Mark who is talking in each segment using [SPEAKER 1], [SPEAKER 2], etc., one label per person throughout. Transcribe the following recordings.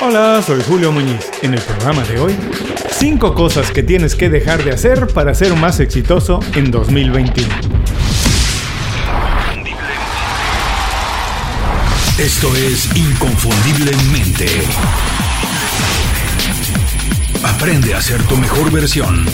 [SPEAKER 1] Hola, soy Julio Muñiz. En el programa de hoy, 5 cosas que tienes que dejar de hacer para ser más exitoso en 2021.
[SPEAKER 2] Esto es Inconfundiblemente. Aprende a ser tu mejor versión.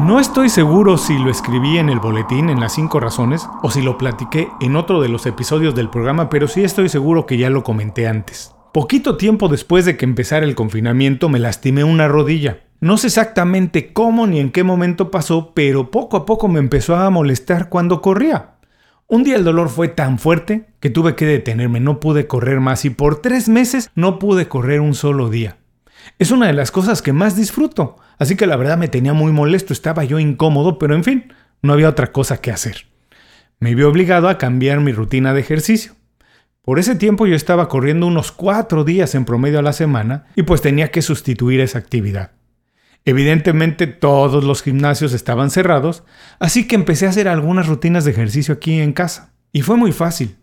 [SPEAKER 1] No estoy seguro si lo escribí en el boletín en las 5 razones o si lo platiqué en otro de los episodios del programa, pero sí estoy seguro que ya lo comenté antes. Poquito tiempo después de que empezara el confinamiento me lastimé una rodilla. No sé exactamente cómo ni en qué momento pasó, pero poco a poco me empezó a molestar cuando corría. Un día el dolor fue tan fuerte que tuve que detenerme, no pude correr más y por tres meses no pude correr un solo día. Es una de las cosas que más disfruto, así que la verdad me tenía muy molesto, estaba yo incómodo, pero en fin, no había otra cosa que hacer. Me vi obligado a cambiar mi rutina de ejercicio. Por ese tiempo yo estaba corriendo unos cuatro días en promedio a la semana y pues tenía que sustituir esa actividad. Evidentemente todos los gimnasios estaban cerrados, así que empecé a hacer algunas rutinas de ejercicio aquí en casa. Y fue muy fácil.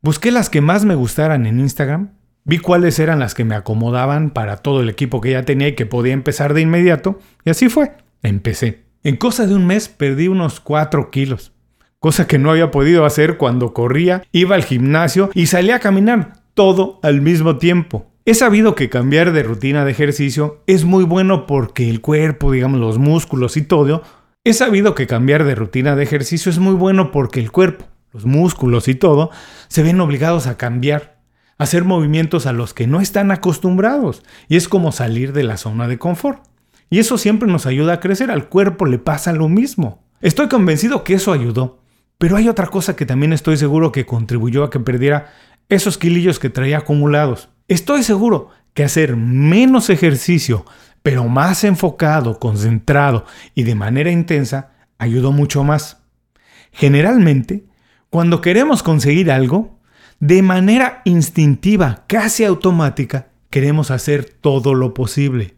[SPEAKER 1] Busqué las que más me gustaran en Instagram Vi cuáles eran las que me acomodaban para todo el equipo que ya tenía y que podía empezar de inmediato, y así fue. Empecé. En cosa de un mes perdí unos 4 kilos, cosa que no había podido hacer cuando corría, iba al gimnasio y salía a caminar, todo al mismo tiempo. He sabido que cambiar de rutina de ejercicio es muy bueno porque el cuerpo, digamos los músculos y todo, he sabido que cambiar de rutina de ejercicio es muy bueno porque el cuerpo, los músculos y todo, se ven obligados a cambiar hacer movimientos a los que no están acostumbrados y es como salir de la zona de confort. Y eso siempre nos ayuda a crecer, al cuerpo le pasa lo mismo. Estoy convencido que eso ayudó, pero hay otra cosa que también estoy seguro que contribuyó a que perdiera esos kilillos que traía acumulados. Estoy seguro que hacer menos ejercicio, pero más enfocado, concentrado y de manera intensa, ayudó mucho más. Generalmente, cuando queremos conseguir algo, de manera instintiva, casi automática, queremos hacer todo lo posible,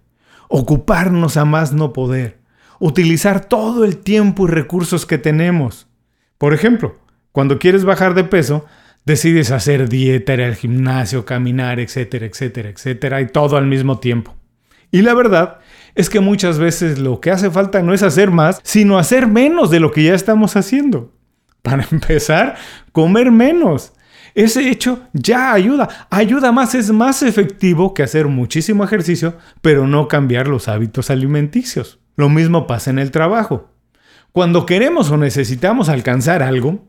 [SPEAKER 1] ocuparnos a más no poder, utilizar todo el tiempo y recursos que tenemos. Por ejemplo, cuando quieres bajar de peso, decides hacer dieta, ir al gimnasio, caminar, etcétera, etcétera, etcétera, y todo al mismo tiempo. Y la verdad es que muchas veces lo que hace falta no es hacer más, sino hacer menos de lo que ya estamos haciendo. Para empezar, comer menos. Ese hecho ya ayuda. Ayuda más, es más efectivo que hacer muchísimo ejercicio, pero no cambiar los hábitos alimenticios. Lo mismo pasa en el trabajo. Cuando queremos o necesitamos alcanzar algo,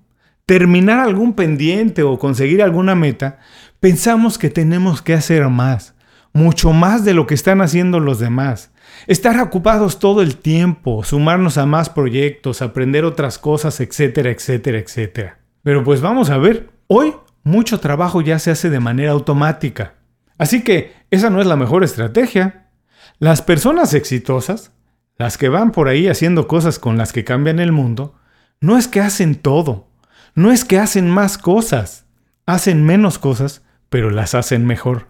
[SPEAKER 1] terminar algún pendiente o conseguir alguna meta, pensamos que tenemos que hacer más, mucho más de lo que están haciendo los demás. Estar ocupados todo el tiempo, sumarnos a más proyectos, aprender otras cosas, etcétera, etcétera, etcétera. Pero pues vamos a ver, hoy mucho trabajo ya se hace de manera automática. Así que esa no es la mejor estrategia. Las personas exitosas, las que van por ahí haciendo cosas con las que cambian el mundo, no es que hacen todo, no es que hacen más cosas, hacen menos cosas, pero las hacen mejor.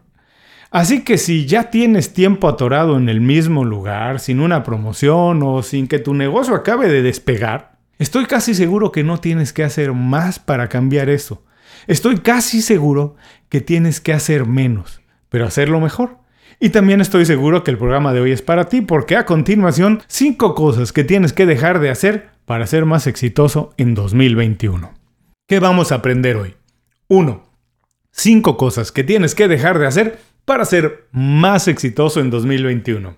[SPEAKER 1] Así que si ya tienes tiempo atorado en el mismo lugar, sin una promoción o sin que tu negocio acabe de despegar, estoy casi seguro que no tienes que hacer más para cambiar eso. Estoy casi seguro que tienes que hacer menos, pero hacerlo mejor. Y también estoy seguro que el programa de hoy es para ti porque a continuación, 5 cosas que tienes que dejar de hacer para ser más exitoso en 2021. ¿Qué vamos a aprender hoy? 1. 5 cosas que tienes que dejar de hacer para ser más exitoso en 2021.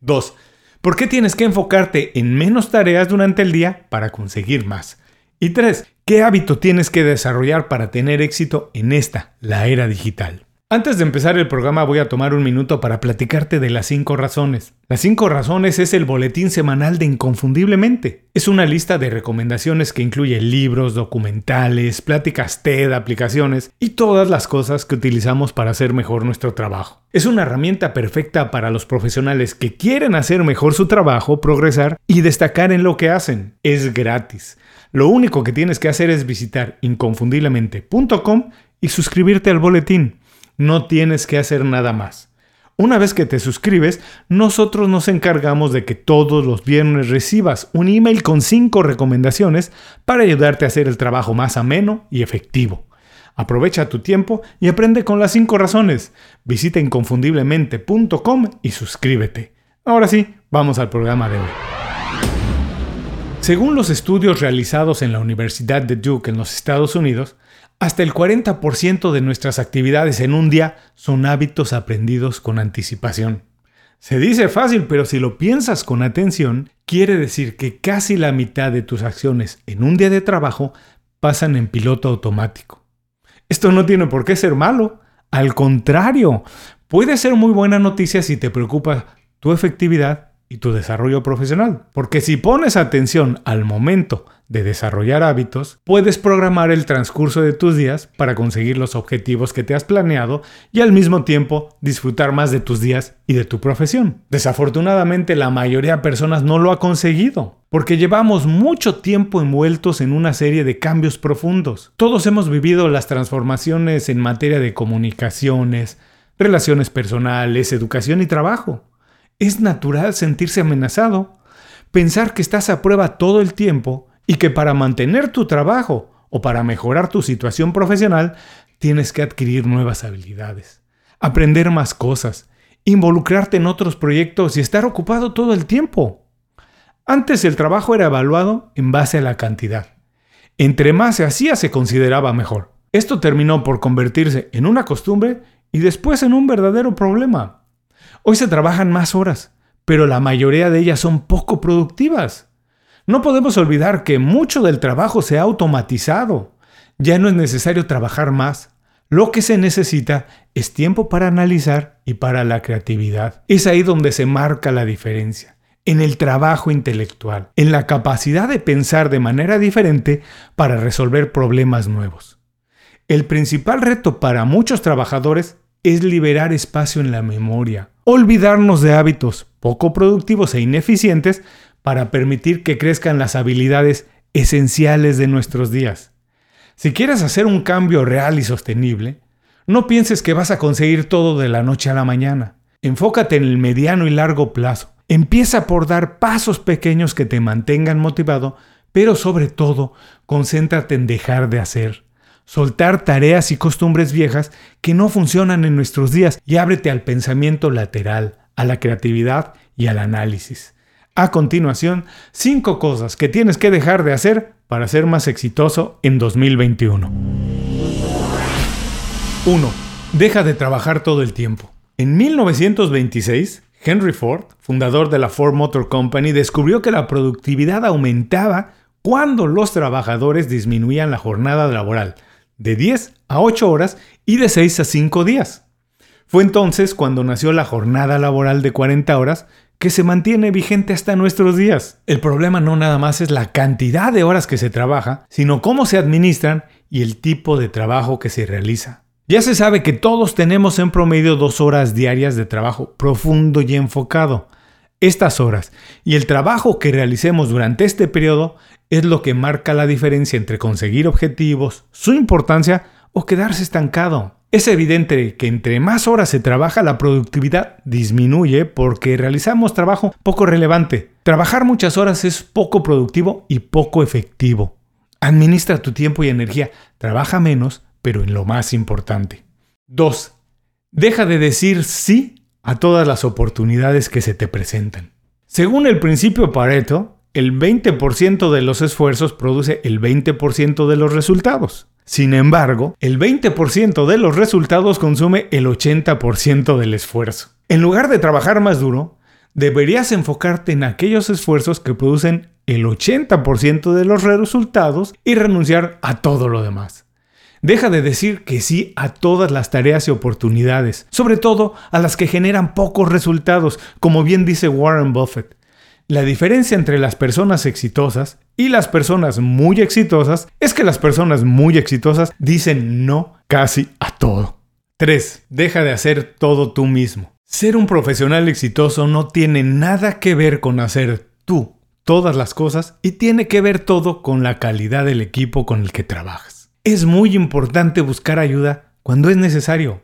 [SPEAKER 1] 2. ¿Por qué tienes que enfocarte en menos tareas durante el día para conseguir más? Y 3. ¿Qué hábito tienes que desarrollar para tener éxito en esta, la era digital? Antes de empezar el programa voy a tomar un minuto para platicarte de las 5 razones. Las 5 razones es el boletín semanal de Inconfundiblemente. Es una lista de recomendaciones que incluye libros, documentales, pláticas TED, aplicaciones y todas las cosas que utilizamos para hacer mejor nuestro trabajo. Es una herramienta perfecta para los profesionales que quieren hacer mejor su trabajo, progresar y destacar en lo que hacen. Es gratis. Lo único que tienes que hacer es visitar inconfundiblemente.com y suscribirte al boletín. No tienes que hacer nada más. Una vez que te suscribes, nosotros nos encargamos de que todos los viernes recibas un email con 5 recomendaciones para ayudarte a hacer el trabajo más ameno y efectivo. Aprovecha tu tiempo y aprende con las 5 razones. Visita inconfundiblemente.com y suscríbete. Ahora sí, vamos al programa de hoy. Según los estudios realizados en la Universidad de Duke en los Estados Unidos, hasta el 40% de nuestras actividades en un día son hábitos aprendidos con anticipación. Se dice fácil, pero si lo piensas con atención, quiere decir que casi la mitad de tus acciones en un día de trabajo pasan en piloto automático. Esto no tiene por qué ser malo, al contrario, puede ser muy buena noticia si te preocupa tu efectividad y tu desarrollo profesional. Porque si pones atención al momento de desarrollar hábitos, puedes programar el transcurso de tus días para conseguir los objetivos que te has planeado y al mismo tiempo disfrutar más de tus días y de tu profesión. Desafortunadamente la mayoría de personas no lo ha conseguido, porque llevamos mucho tiempo envueltos en una serie de cambios profundos. Todos hemos vivido las transformaciones en materia de comunicaciones, relaciones personales, educación y trabajo. Es natural sentirse amenazado, pensar que estás a prueba todo el tiempo y que para mantener tu trabajo o para mejorar tu situación profesional tienes que adquirir nuevas habilidades, aprender más cosas, involucrarte en otros proyectos y estar ocupado todo el tiempo. Antes el trabajo era evaluado en base a la cantidad. Entre más se hacía se consideraba mejor. Esto terminó por convertirse en una costumbre y después en un verdadero problema. Hoy se trabajan más horas, pero la mayoría de ellas son poco productivas. No podemos olvidar que mucho del trabajo se ha automatizado. Ya no es necesario trabajar más. Lo que se necesita es tiempo para analizar y para la creatividad. Es ahí donde se marca la diferencia. En el trabajo intelectual, en la capacidad de pensar de manera diferente para resolver problemas nuevos. El principal reto para muchos trabajadores es liberar espacio en la memoria, olvidarnos de hábitos poco productivos e ineficientes para permitir que crezcan las habilidades esenciales de nuestros días. Si quieres hacer un cambio real y sostenible, no pienses que vas a conseguir todo de la noche a la mañana. Enfócate en el mediano y largo plazo. Empieza por dar pasos pequeños que te mantengan motivado, pero sobre todo, concéntrate en dejar de hacer soltar tareas y costumbres viejas que no funcionan en nuestros días y ábrete al pensamiento lateral, a la creatividad y al análisis. A continuación, cinco cosas que tienes que dejar de hacer para ser más exitoso en 2021. 1. Deja de trabajar todo el tiempo. En 1926, Henry Ford, fundador de la Ford Motor Company, descubrió que la productividad aumentaba cuando los trabajadores disminuían la jornada laboral de 10 a 8 horas y de 6 a 5 días. Fue entonces cuando nació la jornada laboral de 40 horas que se mantiene vigente hasta nuestros días. El problema no nada más es la cantidad de horas que se trabaja, sino cómo se administran y el tipo de trabajo que se realiza. Ya se sabe que todos tenemos en promedio dos horas diarias de trabajo profundo y enfocado. Estas horas y el trabajo que realicemos durante este periodo es lo que marca la diferencia entre conseguir objetivos, su importancia o quedarse estancado. Es evidente que entre más horas se trabaja la productividad disminuye porque realizamos trabajo poco relevante. Trabajar muchas horas es poco productivo y poco efectivo. Administra tu tiempo y energía. Trabaja menos, pero en lo más importante. 2. Deja de decir sí a todas las oportunidades que se te presentan. Según el principio Pareto, el 20% de los esfuerzos produce el 20% de los resultados. Sin embargo, el 20% de los resultados consume el 80% del esfuerzo. En lugar de trabajar más duro, deberías enfocarte en aquellos esfuerzos que producen el 80% de los resultados y renunciar a todo lo demás. Deja de decir que sí a todas las tareas y oportunidades, sobre todo a las que generan pocos resultados, como bien dice Warren Buffett. La diferencia entre las personas exitosas y las personas muy exitosas es que las personas muy exitosas dicen no casi a todo. 3. Deja de hacer todo tú mismo. Ser un profesional exitoso no tiene nada que ver con hacer tú todas las cosas y tiene que ver todo con la calidad del equipo con el que trabajas. Es muy importante buscar ayuda cuando es necesario,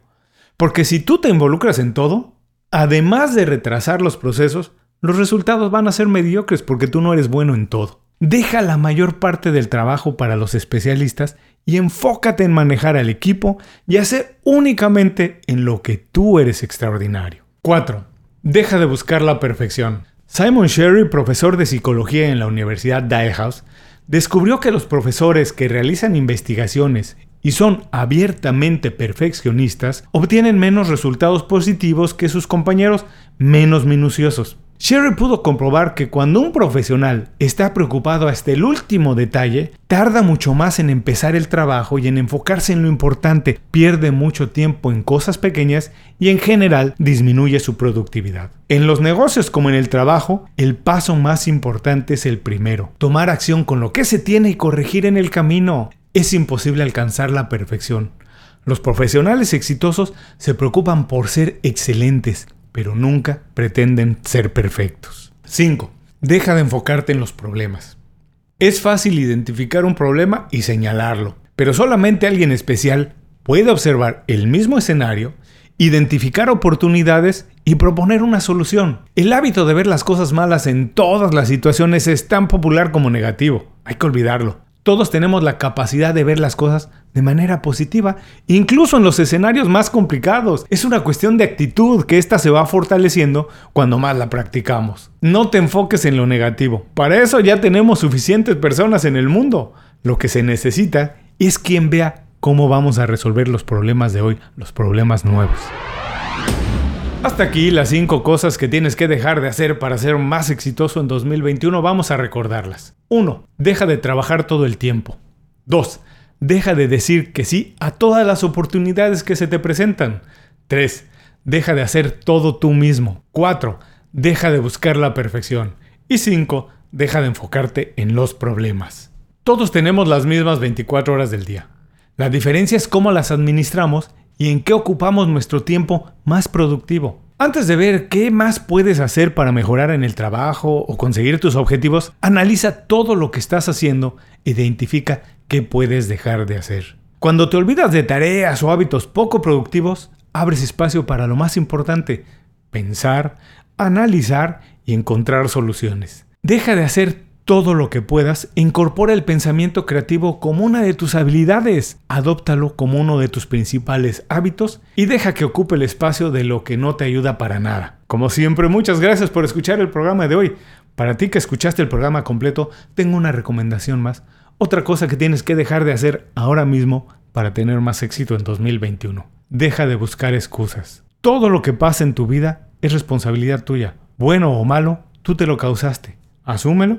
[SPEAKER 1] porque si tú te involucras en todo, además de retrasar los procesos, los resultados van a ser mediocres porque tú no eres bueno en todo. Deja la mayor parte del trabajo para los especialistas y enfócate en manejar al equipo y hacer únicamente en lo que tú eres extraordinario. 4. Deja de buscar la perfección. Simon Sherry, profesor de psicología en la Universidad Dalhousie, descubrió que los profesores que realizan investigaciones y son abiertamente perfeccionistas obtienen menos resultados positivos que sus compañeros menos minuciosos. Sherry pudo comprobar que cuando un profesional está preocupado hasta el último detalle, tarda mucho más en empezar el trabajo y en enfocarse en lo importante, pierde mucho tiempo en cosas pequeñas y en general disminuye su productividad. En los negocios como en el trabajo, el paso más importante es el primero, tomar acción con lo que se tiene y corregir en el camino. Es imposible alcanzar la perfección. Los profesionales exitosos se preocupan por ser excelentes, pero nunca pretenden ser perfectos. 5. Deja de enfocarte en los problemas. Es fácil identificar un problema y señalarlo, pero solamente alguien especial puede observar el mismo escenario, identificar oportunidades y proponer una solución. El hábito de ver las cosas malas en todas las situaciones es tan popular como negativo. Hay que olvidarlo. Todos tenemos la capacidad de ver las cosas de manera positiva, incluso en los escenarios más complicados. Es una cuestión de actitud que ésta se va fortaleciendo cuando más la practicamos. No te enfoques en lo negativo. Para eso ya tenemos suficientes personas en el mundo. Lo que se necesita es quien vea cómo vamos a resolver los problemas de hoy, los problemas nuevos. Hasta aquí las 5 cosas que tienes que dejar de hacer para ser más exitoso en 2021. Vamos a recordarlas. 1. Deja de trabajar todo el tiempo. 2. Deja de decir que sí a todas las oportunidades que se te presentan. 3. Deja de hacer todo tú mismo. 4. Deja de buscar la perfección. Y 5. Deja de enfocarte en los problemas. Todos tenemos las mismas 24 horas del día. La diferencia es cómo las administramos y en qué ocupamos nuestro tiempo más productivo. Antes de ver qué más puedes hacer para mejorar en el trabajo o conseguir tus objetivos, analiza todo lo que estás haciendo identifica qué puedes dejar de hacer. Cuando te olvidas de tareas o hábitos poco productivos, abres espacio para lo más importante, pensar, analizar y encontrar soluciones. Deja de hacer todo lo que puedas, incorpora el pensamiento creativo como una de tus habilidades, adóptalo como uno de tus principales hábitos y deja que ocupe el espacio de lo que no te ayuda para nada. Como siempre, muchas gracias por escuchar el programa de hoy. Para ti que escuchaste el programa completo, tengo una recomendación más. Otra cosa que tienes que dejar de hacer ahora mismo para tener más éxito en 2021. Deja de buscar excusas. Todo lo que pasa en tu vida es responsabilidad tuya. Bueno o malo, tú te lo causaste. Asúmelo